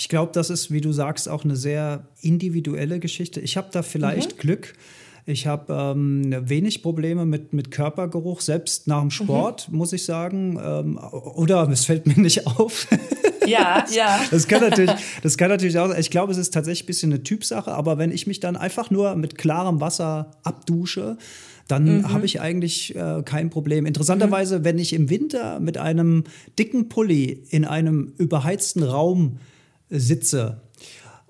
ich glaube, das ist, wie du sagst, auch eine sehr individuelle Geschichte. Ich habe da vielleicht mhm. Glück. Ich habe ähm, wenig Probleme mit, mit Körpergeruch, selbst nach dem mhm. Sport, mhm. muss ich sagen. Ähm, oder es fällt mir nicht auf. Ja, ja. Das kann natürlich, das kann natürlich auch, ich glaube, es ist tatsächlich ein bisschen eine Typsache, aber wenn ich mich dann einfach nur mit klarem Wasser abdusche, dann mhm. habe ich eigentlich äh, kein Problem. Interessanterweise, mhm. wenn ich im Winter mit einem dicken Pulli in einem überheizten Raum sitze,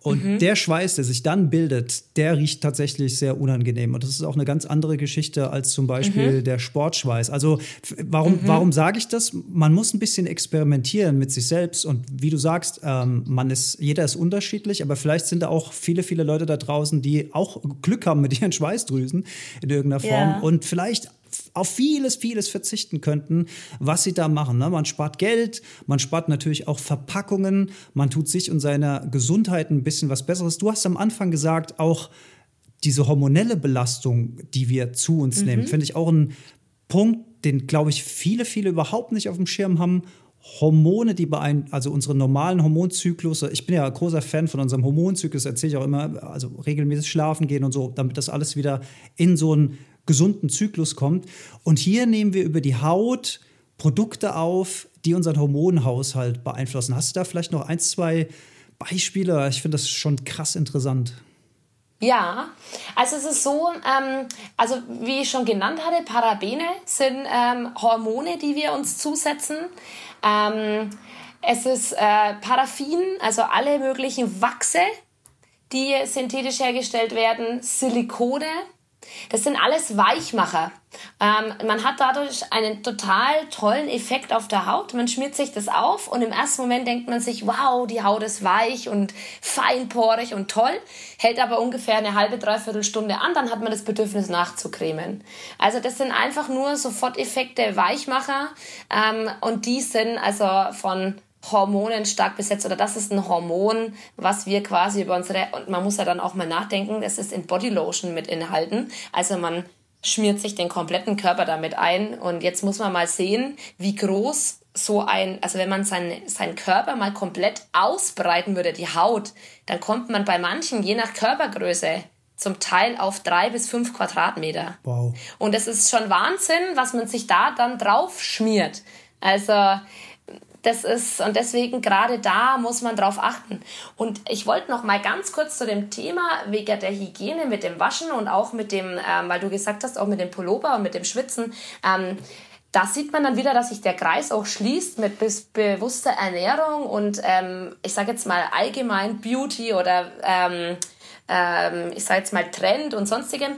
und mhm. der Schweiß, der sich dann bildet, der riecht tatsächlich sehr unangenehm. Und das ist auch eine ganz andere Geschichte als zum Beispiel mhm. der Sportschweiß. Also warum, mhm. warum sage ich das? Man muss ein bisschen experimentieren mit sich selbst. Und wie du sagst, ähm, man ist, jeder ist unterschiedlich, aber vielleicht sind da auch viele, viele Leute da draußen, die auch Glück haben mit ihren Schweißdrüsen in irgendeiner Form. Ja. Und vielleicht auf vieles, vieles verzichten könnten, was sie da machen. Ne? Man spart Geld, man spart natürlich auch Verpackungen, man tut sich und seiner Gesundheit ein bisschen was Besseres. Du hast am Anfang gesagt, auch diese hormonelle Belastung, die wir zu uns mhm. nehmen, finde ich auch ein Punkt, den, glaube ich, viele, viele überhaupt nicht auf dem Schirm haben. Hormone, die beeinflussen, also unsere normalen Hormonzyklus. Ich bin ja ein großer Fan von unserem Hormonzyklus, erzähle ich auch immer, also regelmäßig schlafen gehen und so, damit das alles wieder in so ein gesunden Zyklus kommt. Und hier nehmen wir über die Haut Produkte auf, die unseren Hormonhaushalt beeinflussen. Hast du da vielleicht noch ein, zwei Beispiele? Ich finde das schon krass interessant. Ja, also es ist so, ähm, also wie ich schon genannt hatte, Parabene sind ähm, Hormone, die wir uns zusetzen. Ähm, es ist äh, Paraffin, also alle möglichen Wachse, die synthetisch hergestellt werden, Silikone, das sind alles Weichmacher. Ähm, man hat dadurch einen total tollen Effekt auf der Haut. Man schmiert sich das auf und im ersten Moment denkt man sich, wow, die Haut ist weich und feinporig und toll, hält aber ungefähr eine halbe, dreiviertel Stunde an, dann hat man das Bedürfnis nachzucremen. Also das sind einfach nur Soforteffekte Weichmacher ähm, und die sind also von Hormonen stark besetzt oder das ist ein Hormon, was wir quasi über unsere, und man muss ja dann auch mal nachdenken, das ist in Bodylotion mit enthalten. Also man schmiert sich den kompletten Körper damit ein und jetzt muss man mal sehen, wie groß so ein, also wenn man seinen, seinen Körper mal komplett ausbreiten würde, die Haut, dann kommt man bei manchen, je nach Körpergröße, zum Teil auf drei bis fünf Quadratmeter. Wow. Und es ist schon Wahnsinn, was man sich da dann drauf schmiert. Also das ist, und deswegen gerade da muss man drauf achten. Und ich wollte noch mal ganz kurz zu dem Thema wegen der Hygiene mit dem Waschen und auch mit dem, ähm, weil du gesagt hast, auch mit dem Pullover und mit dem Schwitzen. Ähm, da sieht man dann wieder, dass sich der Kreis auch schließt mit bewusster Ernährung und ähm, ich sage jetzt mal allgemein Beauty oder ähm, ähm, ich sage jetzt mal Trend und sonstigem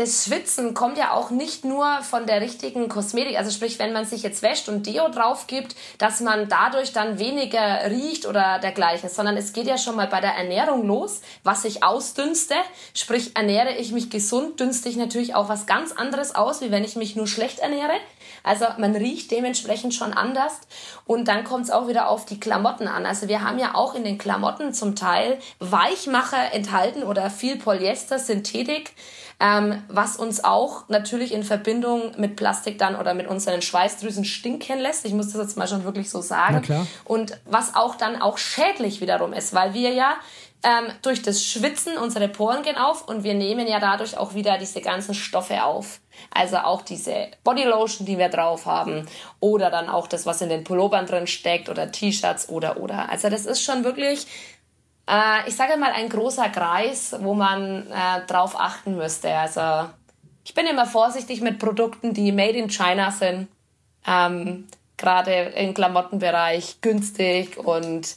das Schwitzen kommt ja auch nicht nur von der richtigen Kosmetik, also sprich, wenn man sich jetzt wäscht und Deo drauf gibt, dass man dadurch dann weniger riecht oder dergleichen, sondern es geht ja schon mal bei der Ernährung los, was ich ausdünste, sprich, ernähre ich mich gesund, dünste ich natürlich auch was ganz anderes aus, wie wenn ich mich nur schlecht ernähre. Also man riecht dementsprechend schon anders und dann kommt es auch wieder auf die Klamotten an. Also wir haben ja auch in den Klamotten zum Teil Weichmacher enthalten oder viel Polyester, Synthetik ähm, was uns auch natürlich in Verbindung mit Plastik dann oder mit unseren Schweißdrüsen stinken lässt. Ich muss das jetzt mal schon wirklich so sagen. Und was auch dann auch schädlich wiederum ist, weil wir ja ähm, durch das Schwitzen unsere Poren gehen auf und wir nehmen ja dadurch auch wieder diese ganzen Stoffe auf. Also auch diese Bodylotion, die wir drauf haben oder dann auch das, was in den Pullovern drin steckt oder T-Shirts oder oder. Also das ist schon wirklich äh, ich sage mal, ein großer Kreis, wo man äh, drauf achten müsste. Also ich bin immer vorsichtig mit Produkten, die made in China sind. Ähm, Gerade im Klamottenbereich günstig und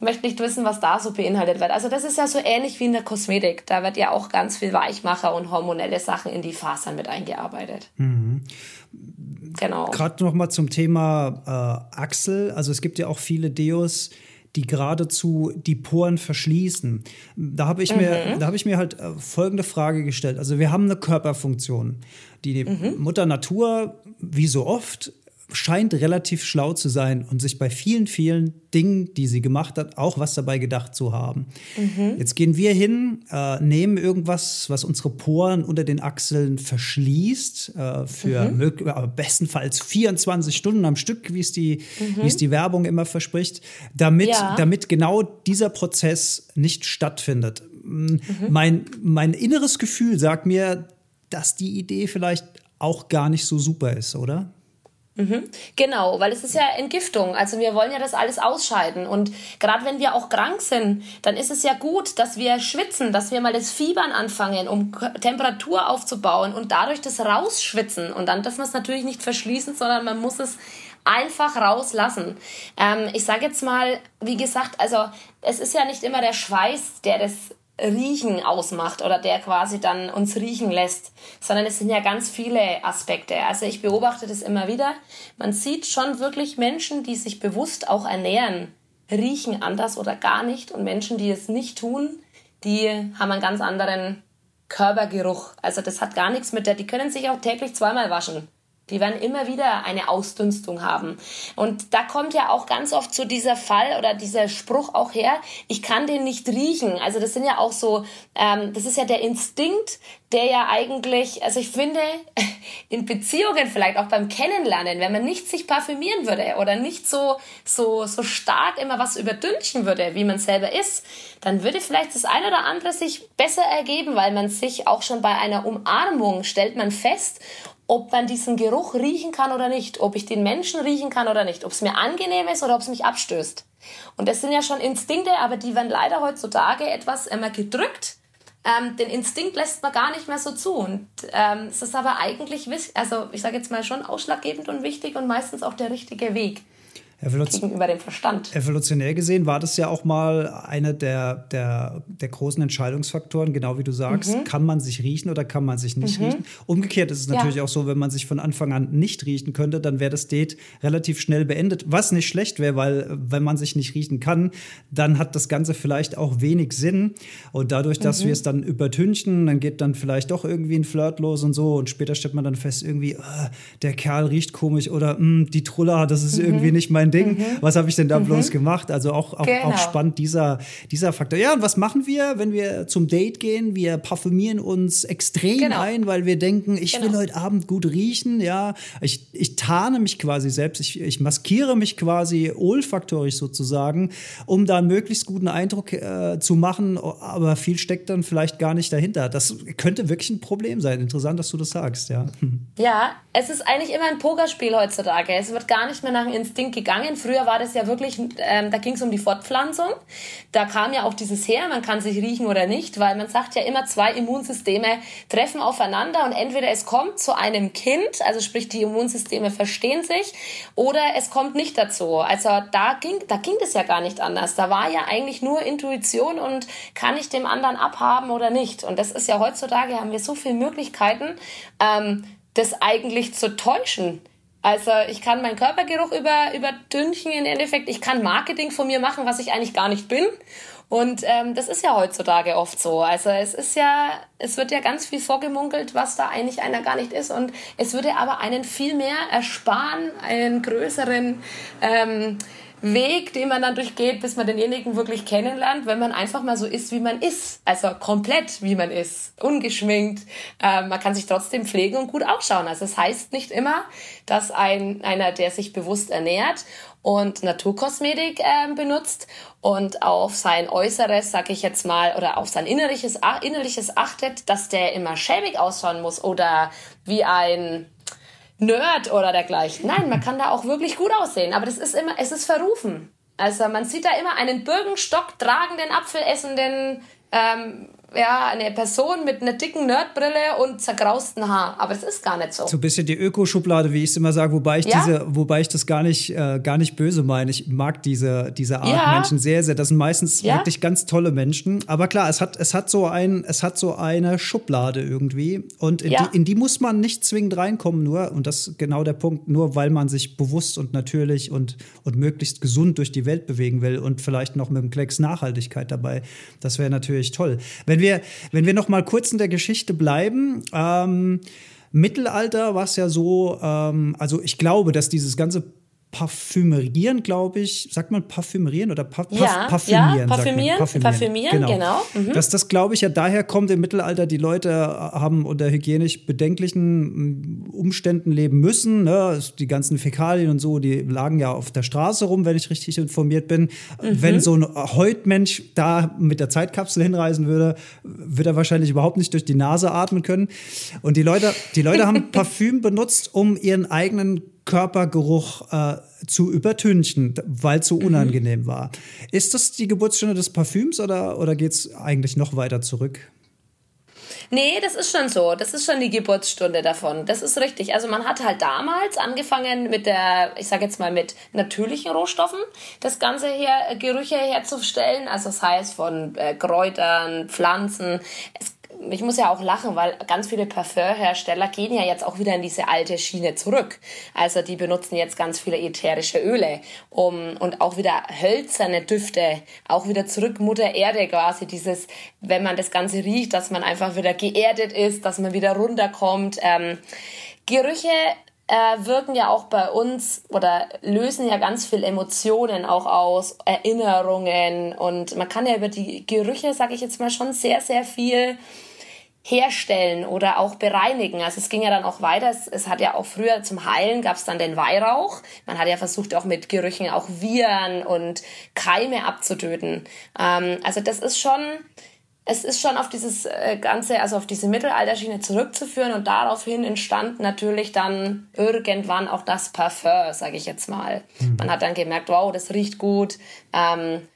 möchte nicht wissen, was da so beinhaltet wird. Also das ist ja so ähnlich wie in der Kosmetik. Da wird ja auch ganz viel Weichmacher und hormonelle Sachen in die Fasern mit eingearbeitet. Mhm. Genau. Gerade noch mal zum Thema äh, Achsel. Also es gibt ja auch viele Deos, die geradezu die Poren verschließen. Da habe ich, mhm. mir, da hab ich mir halt äh, folgende Frage gestellt. Also wir haben eine Körperfunktion. Die mhm. Mutter Natur, wie so oft, scheint relativ schlau zu sein und sich bei vielen, vielen Dingen, die sie gemacht hat, auch was dabei gedacht zu haben. Mhm. Jetzt gehen wir hin, äh, nehmen irgendwas, was unsere Poren unter den Achseln verschließt, äh, für mhm. äh, bestenfalls 24 Stunden am Stück, wie es die, mhm. wie es die Werbung immer verspricht, damit, ja. damit genau dieser Prozess nicht stattfindet. Mhm. Mein, mein inneres Gefühl sagt mir, dass die Idee vielleicht auch gar nicht so super ist, oder? Mhm. Genau, weil es ist ja Entgiftung. Also wir wollen ja das alles ausscheiden. Und gerade wenn wir auch krank sind, dann ist es ja gut, dass wir schwitzen, dass wir mal das Fiebern anfangen, um Temperatur aufzubauen und dadurch das rausschwitzen. Und dann dürfen wir es natürlich nicht verschließen, sondern man muss es einfach rauslassen. Ähm, ich sage jetzt mal, wie gesagt, also es ist ja nicht immer der Schweiß, der das Riechen ausmacht oder der quasi dann uns riechen lässt, sondern es sind ja ganz viele Aspekte. Also ich beobachte das immer wieder. Man sieht schon wirklich Menschen, die sich bewusst auch ernähren, riechen anders oder gar nicht und Menschen, die es nicht tun, die haben einen ganz anderen Körpergeruch. Also das hat gar nichts mit der, die können sich auch täglich zweimal waschen. Die werden immer wieder eine Ausdünstung haben. Und da kommt ja auch ganz oft so dieser Fall oder dieser Spruch auch her, ich kann den nicht riechen. Also das sind ja auch so, ähm, das ist ja der Instinkt, der ja eigentlich, also ich finde, in Beziehungen vielleicht auch beim Kennenlernen, wenn man nicht sich parfümieren würde oder nicht so, so, so stark immer was überdünchen würde, wie man selber ist, dann würde vielleicht das eine oder andere sich besser ergeben, weil man sich auch schon bei einer Umarmung stellt man fest, ob man diesen Geruch riechen kann oder nicht, ob ich den Menschen riechen kann oder nicht, ob es mir angenehm ist oder ob es mich abstößt. Und das sind ja schon Instinkte, aber die werden leider heutzutage etwas immer gedrückt. Ähm, den Instinkt lässt man gar nicht mehr so zu. Und ähm, es ist aber eigentlich, also ich sage jetzt mal schon ausschlaggebend und wichtig und meistens auch der richtige Weg. Gegenüber dem Verstand. Evolutionär gesehen war das ja auch mal einer der, der, der großen Entscheidungsfaktoren, genau wie du sagst. Mhm. Kann man sich riechen oder kann man sich nicht mhm. riechen? Umgekehrt ist es natürlich ja. auch so, wenn man sich von Anfang an nicht riechen könnte, dann wäre das Date relativ schnell beendet. Was nicht schlecht wäre, weil wenn man sich nicht riechen kann, dann hat das Ganze vielleicht auch wenig Sinn. Und dadurch, dass mhm. wir es dann übertünchen, dann geht dann vielleicht doch irgendwie ein Flirt los und so. Und später stellt man dann fest, irgendwie, äh, der Kerl riecht komisch oder hm, die Trulla, das ist mhm. irgendwie nicht mein Ding. Mhm. Was habe ich denn da mhm. bloß gemacht? Also auch, auch, genau. auch spannend dieser, dieser Faktor. Ja, und was machen wir, wenn wir zum Date gehen? Wir parfümieren uns extrem genau. ein, weil wir denken, ich genau. will heute Abend gut riechen. Ja, ich, ich tarne mich quasi selbst. Ich, ich maskiere mich quasi olfaktorisch sozusagen, um da einen möglichst guten Eindruck äh, zu machen. Aber viel steckt dann vielleicht gar nicht dahinter. Das könnte wirklich ein Problem sein. Interessant, dass du das sagst, ja. Ja, es ist eigentlich immer ein Pokerspiel heutzutage. Es wird gar nicht mehr nach dem Instinkt gegangen. Früher war das ja wirklich, ähm, da ging es um die Fortpflanzung. Da kam ja auch dieses her, man kann sich riechen oder nicht, weil man sagt ja immer, zwei Immunsysteme treffen aufeinander und entweder es kommt zu einem Kind, also sprich die Immunsysteme verstehen sich, oder es kommt nicht dazu. Also da ging, da ging das ja gar nicht anders. Da war ja eigentlich nur Intuition und kann ich dem anderen abhaben oder nicht. Und das ist ja heutzutage, haben wir so viele Möglichkeiten, ähm, das eigentlich zu täuschen. Also ich kann meinen Körpergeruch über, überdünchen im Endeffekt. Ich kann Marketing von mir machen, was ich eigentlich gar nicht bin. Und ähm, das ist ja heutzutage oft so. Also es ist ja, es wird ja ganz viel vorgemunkelt, was da eigentlich einer gar nicht ist. Und es würde aber einen viel mehr ersparen, einen größeren ähm, Weg, den man dann durchgeht, bis man denjenigen wirklich kennenlernt, wenn man einfach mal so ist, wie man ist. Also komplett, wie man ist. Ungeschminkt. Ähm, man kann sich trotzdem pflegen und gut ausschauen. Also es das heißt nicht immer, dass ein, einer, der sich bewusst ernährt und Naturkosmetik äh, benutzt und auf sein Äußeres, sag ich jetzt mal, oder auf sein Innerliches, Innerliches achtet, dass der immer schäbig ausschauen muss oder wie ein Nerd oder dergleichen. Nein, man kann da auch wirklich gut aussehen, aber das ist immer, es ist verrufen. Also man sieht da immer einen Birkenstock tragenden, apfelessenden ähm, ja, eine Person mit einer dicken Nerdbrille und zergrausten Haar. Aber es ist gar nicht so. So ein bisschen die Ökoschublade, wie ich es immer sage, wobei ich ja? diese, wobei ich das gar nicht, äh, gar nicht böse meine. Ich mag diese, diese Art ja. Menschen sehr, sehr. Das sind meistens ja? wirklich ganz tolle Menschen. Aber klar, es hat, es hat so ein, es hat so eine Schublade irgendwie. Und in, die, in die muss man nicht zwingend reinkommen, nur, und das ist genau der Punkt, nur weil man sich bewusst und natürlich und, und möglichst gesund durch die Welt bewegen will und vielleicht noch mit einem Klecks Nachhaltigkeit dabei. Das wäre natürlich toll. Wenn wenn wir, wenn wir noch mal kurz in der Geschichte bleiben, ähm, Mittelalter war es ja so, ähm, also ich glaube, dass dieses ganze Parfümerieren, glaube ich. Sagt man Parfümerieren oder pa ja, Parfümieren? Ja, Parfümieren, Parfümieren, Parfümieren, genau. genau. Mhm. Dass das, glaube ich, ja daher kommt im Mittelalter, die Leute haben unter hygienisch bedenklichen mm, Umständen leben müssen. Ne? Die ganzen Fäkalien und so, die lagen ja auf der Straße rum, wenn ich richtig informiert bin. Mhm. Wenn so ein Heutmensch da mit der Zeitkapsel hinreisen würde, würde er wahrscheinlich überhaupt nicht durch die Nase atmen können. Und die Leute, die Leute haben Parfüm benutzt, um ihren eigenen Körpergeruch äh, zu übertünchen, weil es so mhm. unangenehm mhm. war. Ist das die Geburtsstunde des Parfüms oder, oder geht es eigentlich noch weiter zurück? Nee, das ist schon so. Das ist schon die Geburtsstunde davon. Das ist richtig. Also man hat halt damals angefangen mit der, ich sage jetzt mal mit natürlichen Rohstoffen, das Ganze her, Gerüche herzustellen. Also das heißt von äh, Kräutern, Pflanzen. Es ich muss ja auch lachen, weil ganz viele Parfümhersteller gehen ja jetzt auch wieder in diese alte Schiene zurück. Also die benutzen jetzt ganz viele ätherische Öle um, und auch wieder hölzerne Düfte, auch wieder zurück Mutter Erde quasi, dieses, wenn man das Ganze riecht, dass man einfach wieder geerdet ist, dass man wieder runterkommt. Ähm, Gerüche äh, wirken ja auch bei uns oder lösen ja ganz viel Emotionen auch aus, Erinnerungen und man kann ja über die Gerüche, sage ich jetzt mal, schon sehr, sehr viel herstellen oder auch bereinigen. Also es ging ja dann auch weiter. Es, es hat ja auch früher zum Heilen gab es dann den Weihrauch. Man hat ja versucht auch mit Gerüchen auch Viren und Keime abzutöten. Ähm, also das ist schon, es ist schon auf dieses äh, ganze, also auf diese Mittelalterschiene zurückzuführen und daraufhin entstand natürlich dann irgendwann auch das Parfum, sage ich jetzt mal. Mhm. Man hat dann gemerkt, wow, das riecht gut. Ähm,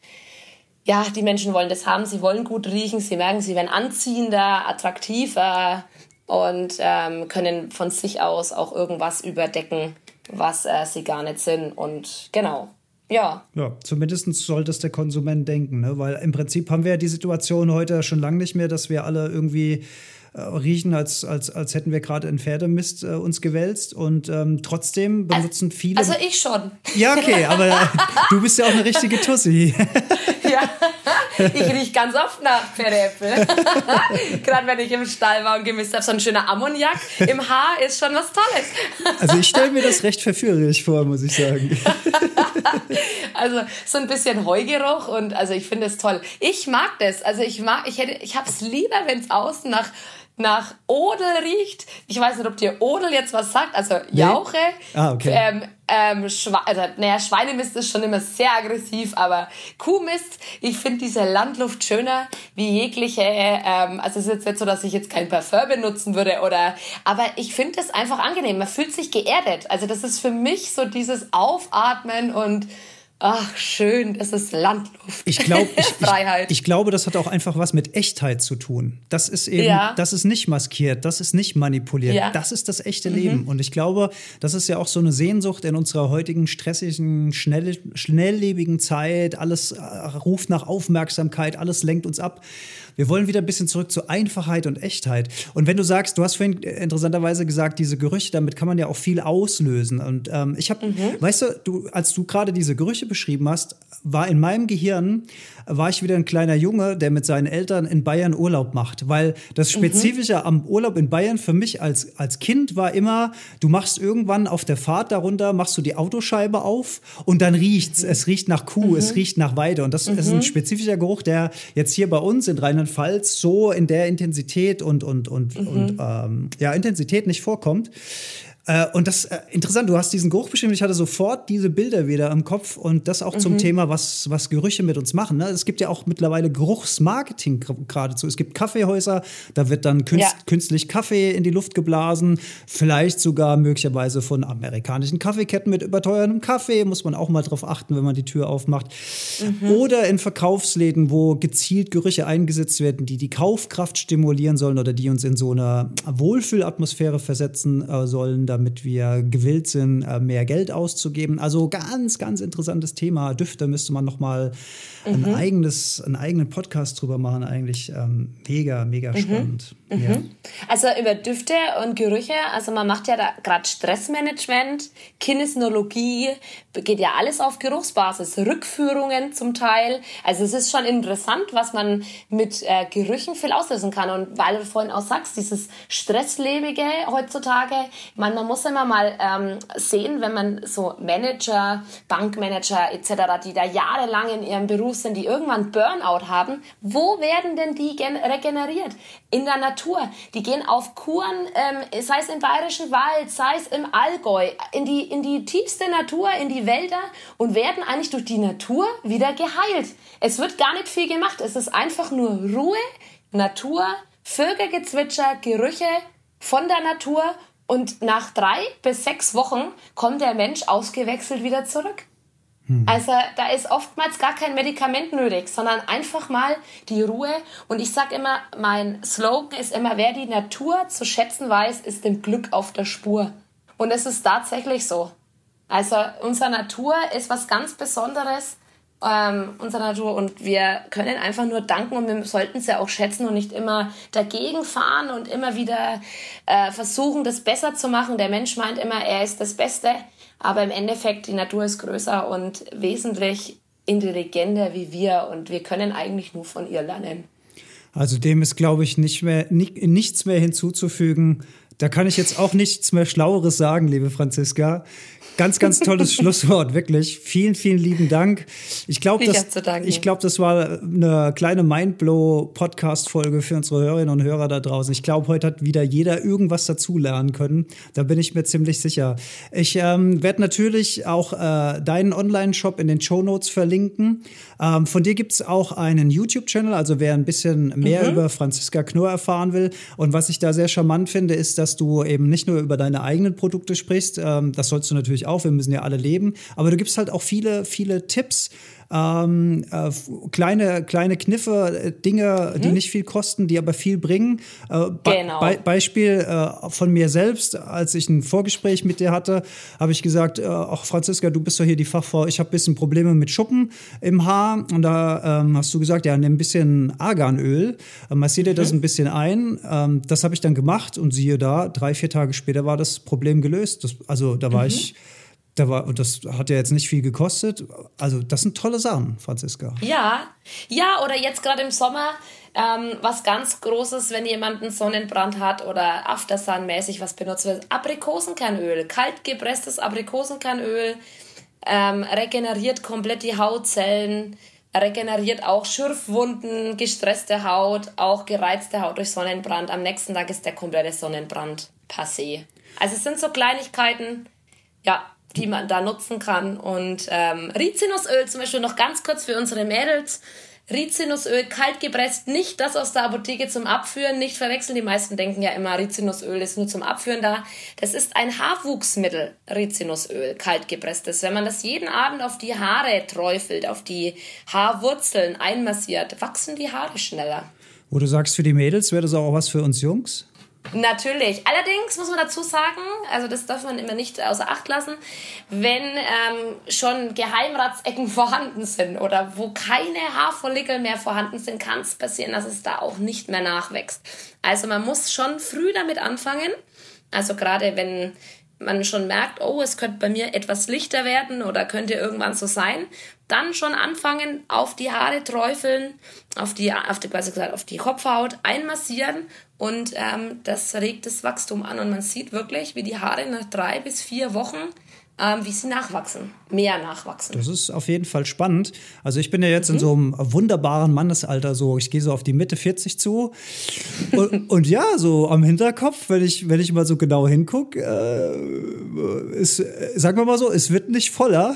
ja, die Menschen wollen das haben, sie wollen gut riechen, sie merken, sie werden anziehender, attraktiver und ähm, können von sich aus auch irgendwas überdecken, was äh, sie gar nicht sind. Und genau. Ja. Ja, zumindest sollte es der Konsument denken, ne? weil im Prinzip haben wir ja die Situation heute schon lange nicht mehr, dass wir alle irgendwie riechen, als, als, als hätten wir gerade in Pferdemist äh, uns gewälzt. Und ähm, trotzdem benutzen viele. Also ich schon. Ja, okay, aber du bist ja auch eine richtige Tussi. ja, ich rieche ganz oft nach Pferdeäpfel. Gerade wenn ich im Stall war und gemisst habe, so ein schöner Ammoniak im Haar ist schon was Tolles. also ich stelle mir das recht verführerisch vor, muss ich sagen. also so ein bisschen Heugeruch und also ich finde es toll. Ich mag das. Also ich mag, ich hätte, ich habe es lieber, wenn es außen nach nach Odel riecht. Ich weiß nicht, ob dir Odel jetzt was sagt, also Jauche. Nee. Ah, okay. Ähm, ähm, Schwe also, naja, Schweinemist ist schon immer sehr aggressiv, aber Kuhmist, ich finde diese Landluft schöner wie jegliche, ähm, also es ist jetzt nicht so, dass ich jetzt kein Parfum benutzen würde oder, aber ich finde es einfach angenehm. Man fühlt sich geerdet. Also das ist für mich so dieses Aufatmen und Ach, schön, es ist Landluft. Ich, glaub, ich, Freiheit. Ich, ich, glaube, das hat auch einfach was mit Echtheit zu tun. Das ist eben, ja. das ist nicht maskiert, das ist nicht manipuliert, ja. das ist das echte mhm. Leben. Und ich glaube, das ist ja auch so eine Sehnsucht in unserer heutigen stressigen, schnell, schnelllebigen Zeit. Alles äh, ruft nach Aufmerksamkeit, alles lenkt uns ab. Wir wollen wieder ein bisschen zurück zur Einfachheit und Echtheit. Und wenn du sagst, du hast vorhin interessanterweise gesagt, diese Gerüche, damit kann man ja auch viel auslösen. Und ähm, ich habe, mhm. weißt du, du, als du gerade diese Gerüche beschrieben hast, war in meinem Gehirn war ich wieder ein kleiner Junge, der mit seinen Eltern in Bayern Urlaub macht. Weil das mhm. Spezifische mhm. am Urlaub in Bayern für mich als, als Kind war immer, du machst irgendwann auf der Fahrt darunter, machst du die Autoscheibe auf und dann riecht's. Mhm. Es riecht nach Kuh, mhm. es riecht nach Weide. Und das ist ein mhm. spezifischer Geruch, der jetzt hier bei uns in Rheinland-Pfalz so in der Intensität und, und, und, und mhm. ähm, ja, Intensität nicht vorkommt. Äh, und das äh, interessant, du hast diesen Geruch beschrieben, ich hatte sofort diese Bilder wieder im Kopf und das auch mhm. zum Thema, was, was Gerüche mit uns machen. Ne? Es gibt ja auch mittlerweile Geruchsmarketing geradezu. Es gibt Kaffeehäuser, da wird dann künst, ja. künstlich Kaffee in die Luft geblasen, vielleicht sogar möglicherweise von amerikanischen Kaffeeketten mit überteuertem Kaffee, muss man auch mal drauf achten, wenn man die Tür aufmacht. Mhm. Oder in Verkaufsläden, wo gezielt Gerüche eingesetzt werden, die die Kaufkraft stimulieren sollen oder die uns in so eine Wohlfühlatmosphäre versetzen äh, sollen damit wir gewillt sind, äh, mehr Geld auszugeben. Also ganz, ganz interessantes Thema. Düfte müsste man noch mal mhm. ein eigenes, einen eigenen Podcast drüber machen. Eigentlich ähm, mega, mega mhm. spannend. Mhm. Also über Düfte und Gerüche. Also man macht ja da gerade Stressmanagement, Kinesiologie, geht ja alles auf Geruchsbasis. Rückführungen zum Teil. Also es ist schon interessant, was man mit äh, Gerüchen viel auslösen kann. Und weil du vorhin auch sagst, dieses Stresslebige heutzutage, meine, man muss immer mal ähm, sehen, wenn man so Manager, Bankmanager etc., die da jahrelang in ihrem Beruf sind, die irgendwann Burnout haben, wo werden denn die regeneriert? In der Natur. Die gehen auf Kuren, ähm, sei es im Bayerischen Wald, sei es im Allgäu, in die, in die tiefste Natur, in die Wälder und werden eigentlich durch die Natur wieder geheilt. Es wird gar nicht viel gemacht. Es ist einfach nur Ruhe, Natur, Vögelgezwitscher, Gerüche von der Natur und nach drei bis sechs Wochen kommt der Mensch ausgewechselt wieder zurück. Hm. Also da ist oftmals gar kein Medikament nötig, sondern einfach mal die Ruhe. Und ich sage immer, mein Slogan ist immer, wer die Natur zu schätzen weiß, ist dem Glück auf der Spur. Und es ist tatsächlich so. Also unsere Natur ist was ganz Besonderes ähm, unserer Natur und wir können einfach nur danken und wir sollten es ja auch schätzen und nicht immer dagegen fahren und immer wieder äh, versuchen, das besser zu machen. Der Mensch meint immer, er ist das Beste, aber im Endeffekt, die Natur ist größer und wesentlich intelligenter wie wir und wir können eigentlich nur von ihr lernen. Also dem ist, glaube ich, nicht mehr, nichts mehr hinzuzufügen. Da kann ich jetzt auch nichts mehr Schlaueres sagen, liebe Franziska. Ganz, ganz tolles Schlusswort, wirklich. Vielen, vielen lieben Dank. Ich glaube, das, ich glaube, das war eine kleine Mindblow-Podcast-Folge für unsere Hörerinnen und Hörer da draußen. Ich glaube, heute hat wieder jeder irgendwas dazulernen können. Da bin ich mir ziemlich sicher. Ich ähm, werde natürlich auch äh, deinen Online-Shop in den Show Notes verlinken. Ähm, von dir gibt es auch einen YouTube-Channel, also wer ein bisschen mehr mhm. über Franziska Knorr erfahren will. Und was ich da sehr charmant finde, ist, dass du eben nicht nur über deine eigenen Produkte sprichst. Ähm, das sollst du natürlich auch, wir müssen ja alle leben. Aber du gibst halt auch viele, viele Tipps, ähm, äh, kleine, kleine Kniffe, äh, Dinge, mhm. die nicht viel kosten, die aber viel bringen. Äh, genau. Be Beispiel äh, von mir selbst, als ich ein Vorgespräch mit dir hatte, habe ich gesagt, äh, ach Franziska, du bist doch hier die Fachfrau, ich habe ein bisschen Probleme mit Schuppen im Haar. Und da ähm, hast du gesagt, ja, nimm ein bisschen Arganöl, massier dir mhm. das ein bisschen ein. Ähm, das habe ich dann gemacht und siehe da, drei, vier Tage später war das Problem gelöst. Das, also da war mhm. ich da war, und das hat ja jetzt nicht viel gekostet. Also, das sind tolle Sachen, Franziska. Ja, ja, oder jetzt gerade im Sommer ähm, was ganz Großes, wenn jemand einen Sonnenbrand hat oder Aftersun-mäßig was benutzt wird. Aprikosenkernöl, kalt gepresstes Aprikosenkernöl, ähm, regeneriert komplett die Hautzellen, regeneriert auch Schürfwunden, gestresste Haut, auch gereizte Haut durch Sonnenbrand. Am nächsten Tag ist der komplette Sonnenbrand passé. Also es sind so Kleinigkeiten, ja, die man da nutzen kann. Und ähm, Rizinusöl zum Beispiel noch ganz kurz für unsere Mädels. Rizinusöl kalt gepresst, nicht das aus der Apotheke zum Abführen, nicht verwechseln. Die meisten denken ja immer, Rizinusöl ist nur zum Abführen da. Das ist ein Haarwuchsmittel, Rizinusöl, kalt gepresstes. Wenn man das jeden Abend auf die Haare träufelt, auf die Haarwurzeln einmassiert, wachsen die Haare schneller. Wo du sagst, für die Mädels wäre das auch was für uns Jungs? Natürlich. Allerdings muss man dazu sagen, also das darf man immer nicht außer Acht lassen, wenn ähm, schon Geheimratsecken vorhanden sind oder wo keine Haarfollikel mehr vorhanden sind, kann es passieren, dass es da auch nicht mehr nachwächst. Also man muss schon früh damit anfangen. Also gerade wenn man schon merkt, oh, es könnte bei mir etwas lichter werden oder könnte irgendwann so sein, dann schon anfangen, auf die Haare träufeln, auf die, auf die, quasi gesagt, auf die Kopfhaut einmassieren und ähm, das regt das Wachstum an und man sieht wirklich, wie die Haare nach drei bis vier Wochen ähm, wie sie nachwachsen, mehr nachwachsen. Das ist auf jeden Fall spannend. Also ich bin ja jetzt mhm. in so einem wunderbaren Mannesalter, so ich gehe so auf die Mitte 40 zu. und, und, ja, so am Hinterkopf, wenn ich, wenn ich mal so genau hingucke, äh, ist, sagen wir mal so, es wird nicht voller.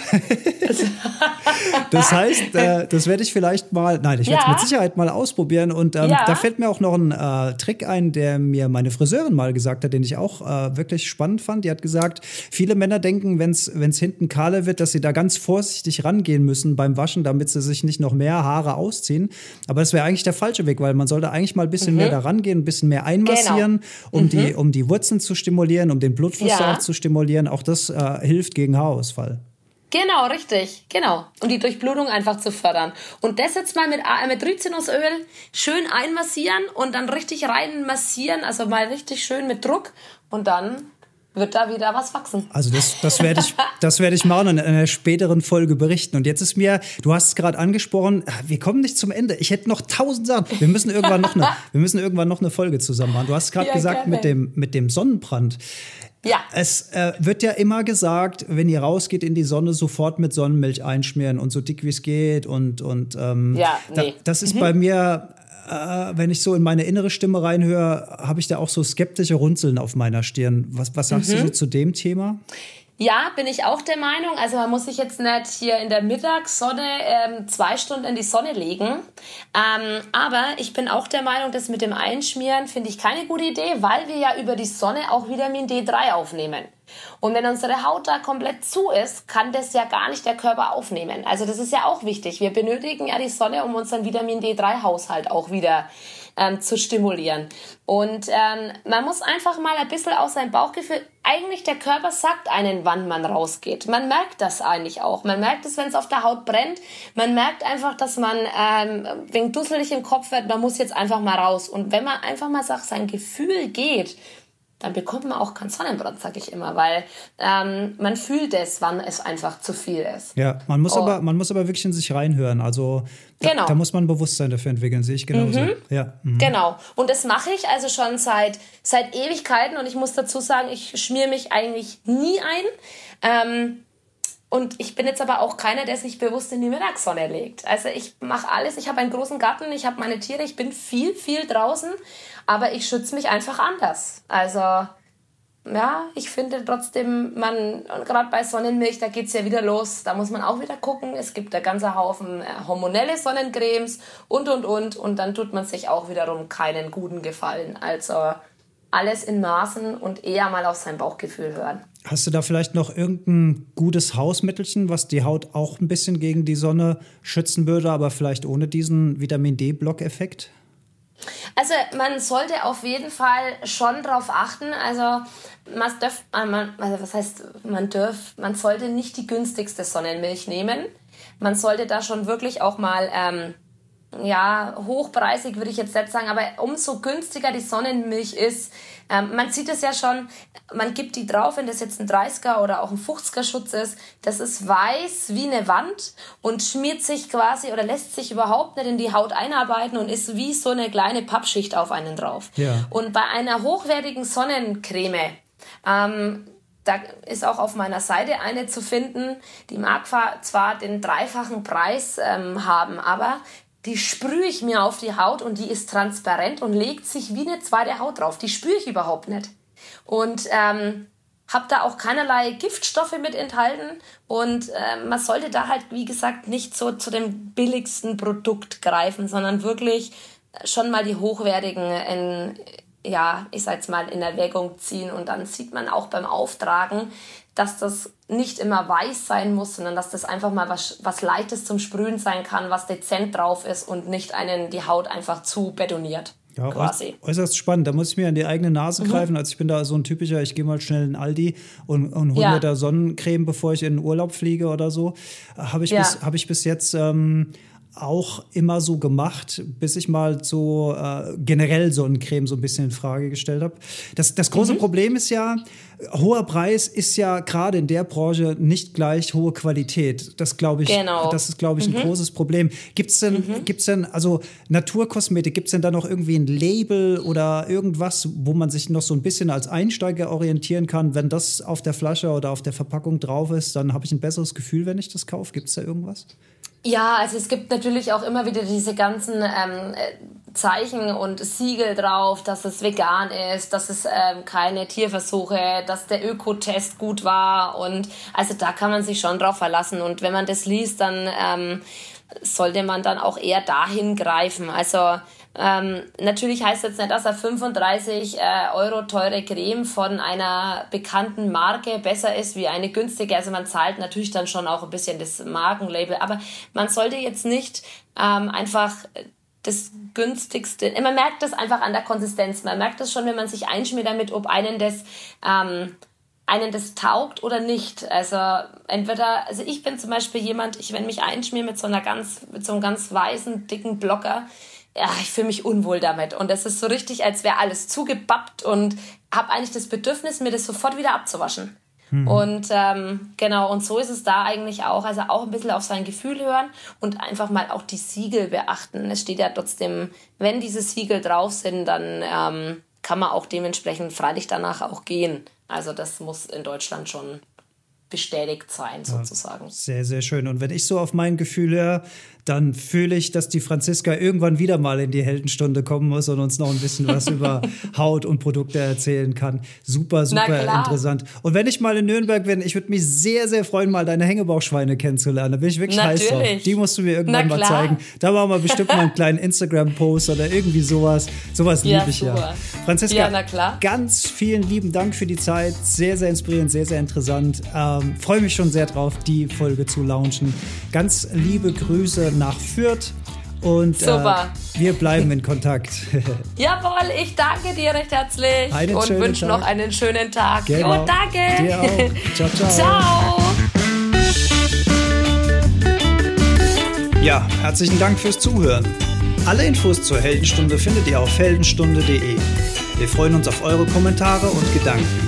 das heißt, äh, das werde ich vielleicht mal, nein, ich werde es ja. mit Sicherheit mal ausprobieren. Und ähm, ja. da fällt mir auch noch ein äh, Trick ein, der mir meine Friseurin mal gesagt hat, den ich auch äh, wirklich spannend fand. Die hat gesagt, viele Männer denken, wenn wenn es hinten kahler wird, dass sie da ganz vorsichtig rangehen müssen beim Waschen, damit sie sich nicht noch mehr Haare ausziehen. Aber das wäre eigentlich der falsche Weg, weil man sollte eigentlich mal ein bisschen mhm. mehr da rangehen, ein bisschen mehr einmassieren, genau. um, mhm. die, um die Wurzeln zu stimulieren, um den Blutfluss ja. auch zu stimulieren. Auch das äh, hilft gegen Haarausfall. Genau, richtig, genau. Um die Durchblutung einfach zu fördern. Und das jetzt mal mit, mit Rizinusöl schön einmassieren und dann richtig reinmassieren, also mal richtig schön mit Druck und dann wird da wieder was wachsen. Also das, das werde ich, das werde ich mal in einer späteren Folge berichten. Und jetzt ist mir, du hast es gerade angesprochen, wir kommen nicht zum Ende. Ich hätte noch tausend Sachen. Wir müssen irgendwann noch eine, wir müssen irgendwann noch eine Folge zusammen machen. Du hast gerade ja, gesagt mit dem, mit dem Sonnenbrand. Ja. Es äh, wird ja immer gesagt, wenn ihr rausgeht in die Sonne, sofort mit Sonnenmilch einschmieren und so dick wie es geht. Und, und ähm, ja, nee. da, das ist mhm. bei mir äh, wenn ich so in meine innere Stimme reinhöre, habe ich da auch so skeptische Runzeln auf meiner Stirn. Was, was sagst mhm. du so zu dem Thema? Ja, bin ich auch der Meinung. Also man muss sich jetzt nicht hier in der Mittagssonne ähm, zwei Stunden in die Sonne legen. Ähm, aber ich bin auch der Meinung, dass mit dem Einschmieren finde ich keine gute Idee, weil wir ja über die Sonne auch Vitamin D3 aufnehmen. Und wenn unsere Haut da komplett zu ist, kann das ja gar nicht der Körper aufnehmen. Also das ist ja auch wichtig. Wir benötigen ja die Sonne, um unseren Vitamin D3-Haushalt auch wieder ähm, zu stimulieren. Und ähm, man muss einfach mal ein bisschen aus seinem Bauchgefühl, eigentlich der Körper sagt einen, wann man rausgeht. Man merkt das eigentlich auch. Man merkt es, wenn es auf der Haut brennt. Man merkt einfach, dass man ähm, wegen dusselig im Kopf wird, man muss jetzt einfach mal raus. Und wenn man einfach mal sagt, sein Gefühl geht, dann bekommt man auch keinen Sonnenbrand, sag ich immer, weil ähm, man fühlt es, wann es einfach zu viel ist. Ja, man muss, oh. aber, man muss aber wirklich in sich reinhören. Also da, genau. da muss man ein Bewusstsein dafür entwickeln, sehe ich genauso. Mhm. Ja. Mhm. Genau. Und das mache ich also schon seit, seit Ewigkeiten und ich muss dazu sagen, ich schmier mich eigentlich nie ein. Ähm, und ich bin jetzt aber auch keiner, der sich bewusst in die Mittagssonne legt. Also ich mache alles. Ich habe einen großen Garten, ich habe meine Tiere, ich bin viel, viel draußen, aber ich schütze mich einfach anders. Also ja, ich finde trotzdem, man, gerade bei Sonnenmilch, da geht es ja wieder los, da muss man auch wieder gucken. Es gibt da ganze Haufen äh, hormonelle Sonnencremes und und und und dann tut man sich auch wiederum keinen guten Gefallen. Also alles in Maßen und eher mal auf sein Bauchgefühl hören. Hast du da vielleicht noch irgendein gutes Hausmittelchen, was die Haut auch ein bisschen gegen die Sonne schützen würde, aber vielleicht ohne diesen Vitamin D-Block-Effekt? Also man sollte auf jeden Fall schon darauf achten. Also man darf, äh, also was heißt, man darf, man sollte nicht die günstigste Sonnenmilch nehmen. Man sollte da schon wirklich auch mal ähm, ja, hochpreisig würde ich jetzt nicht sagen, aber umso günstiger die Sonnenmilch ist, ähm, man sieht es ja schon, man gibt die drauf, wenn das jetzt ein 30er oder auch ein 50er Schutz ist, das ist weiß wie eine Wand und schmiert sich quasi oder lässt sich überhaupt nicht in die Haut einarbeiten und ist wie so eine kleine Pappschicht auf einen drauf. Ja. Und bei einer hochwertigen Sonnencreme, ähm, da ist auch auf meiner Seite eine zu finden, die mag zwar den dreifachen Preis ähm, haben, aber die sprühe ich mir auf die Haut und die ist transparent und legt sich wie eine zweite Haut drauf. Die spüre ich überhaupt nicht. Und ähm, habe da auch keinerlei Giftstoffe mit enthalten und äh, man sollte da halt, wie gesagt, nicht so zu dem billigsten Produkt greifen, sondern wirklich schon mal die hochwertigen in, ja, ich sag's mal, in Erwägung ziehen und dann sieht man auch beim Auftragen, dass das nicht immer weiß sein muss, sondern dass das einfach mal was, was Leichtes zum Sprühen sein kann, was dezent drauf ist und nicht einen die Haut einfach zu betoniert. Ja, quasi. äußerst spannend. Da muss ich mir an die eigene Nase mhm. greifen. Also ich bin da so ein typischer, ich gehe mal schnell in Aldi und, und hole ja. mir da Sonnencreme, bevor ich in den Urlaub fliege oder so. Habe ich, ja. bis, hab ich bis jetzt ähm, auch immer so gemacht, bis ich mal so äh, generell Sonnencreme so ein bisschen in Frage gestellt habe. Das, das große mhm. Problem ist ja, hoher Preis ist ja gerade in der Branche nicht gleich hohe Qualität. Das glaube ich, genau. das ist glaube ich ein mhm. großes Problem. Gibt es denn, mhm. gibt's denn, also Naturkosmetik, gibt es denn da noch irgendwie ein Label oder irgendwas, wo man sich noch so ein bisschen als Einsteiger orientieren kann? Wenn das auf der Flasche oder auf der Verpackung drauf ist, dann habe ich ein besseres Gefühl, wenn ich das kaufe. Gibt es da irgendwas? Ja, also es gibt natürlich auch immer wieder diese ganzen ähm, Zeichen und Siegel drauf, dass es vegan ist, dass es ähm, keine Tierversuche, dass der Ökotest gut war und also da kann man sich schon drauf verlassen und wenn man das liest, dann ähm, sollte man dann auch eher dahin greifen. Also Ähm, natürlich heißt jetzt nicht, dass er 35 äh, Euro teure Creme von einer bekannten Marke besser ist wie eine günstige. Also man zahlt natürlich dann schon auch ein bisschen das Markenlabel, aber man sollte jetzt nicht ähm, einfach das günstigste. Man merkt das einfach an der Konsistenz. Man merkt das schon, wenn man sich einschmiert damit, ob einen das ähm, einen das taugt oder nicht. Also entweder, also ich bin zum Beispiel jemand, ich wenn mich einschmier mit so einer ganz, mit so einem ganz weißen, dicken Blocker, ja, ich fühle mich unwohl damit. Und es ist so richtig, als wäre alles zugebappt und habe eigentlich das Bedürfnis, mir das sofort wieder abzuwaschen. Mhm. Und ähm, genau, und so ist es da eigentlich auch. Also auch ein bisschen auf sein Gefühl hören und einfach mal auch die Siegel beachten. Es steht ja trotzdem, wenn diese Siegel drauf sind, dann ähm, kann man auch dementsprechend freilich danach auch gehen. Also das muss in Deutschland schon bestätigt sein, sozusagen. Ja, sehr, sehr schön. Und wenn ich so auf mein Gefühl höre, dann fühle ich, dass die Franziska irgendwann wieder mal in die Heldenstunde kommen muss und uns noch ein bisschen was über Haut und Produkte erzählen kann. Super, super interessant. Und wenn ich mal in Nürnberg bin, ich würde mich sehr, sehr freuen, mal deine Hängebauchschweine kennenzulernen. Da bin ich wirklich Natürlich. heiß drauf. Die musst du mir irgendwann mal zeigen. Da machen wir bestimmt mal einen kleinen Instagram-Post oder irgendwie sowas. Sowas ja, liebe ich super. ja. Franziska, ja, ganz vielen lieben Dank für die Zeit. Sehr, sehr inspirierend, sehr, sehr interessant. Ähm, Freue mich schon sehr drauf, die Folge zu launchen. Ganz liebe Grüße nach Fürth. Und äh, wir bleiben in Kontakt. Jawohl, ich danke dir recht herzlich einen und wünsche noch einen schönen Tag. Genau. Jo, danke. Dir auch. Ciao, ciao. Ciao. Ja, herzlichen Dank fürs Zuhören. Alle Infos zur Heldenstunde findet ihr auf heldenstunde.de. Wir freuen uns auf eure Kommentare und Gedanken.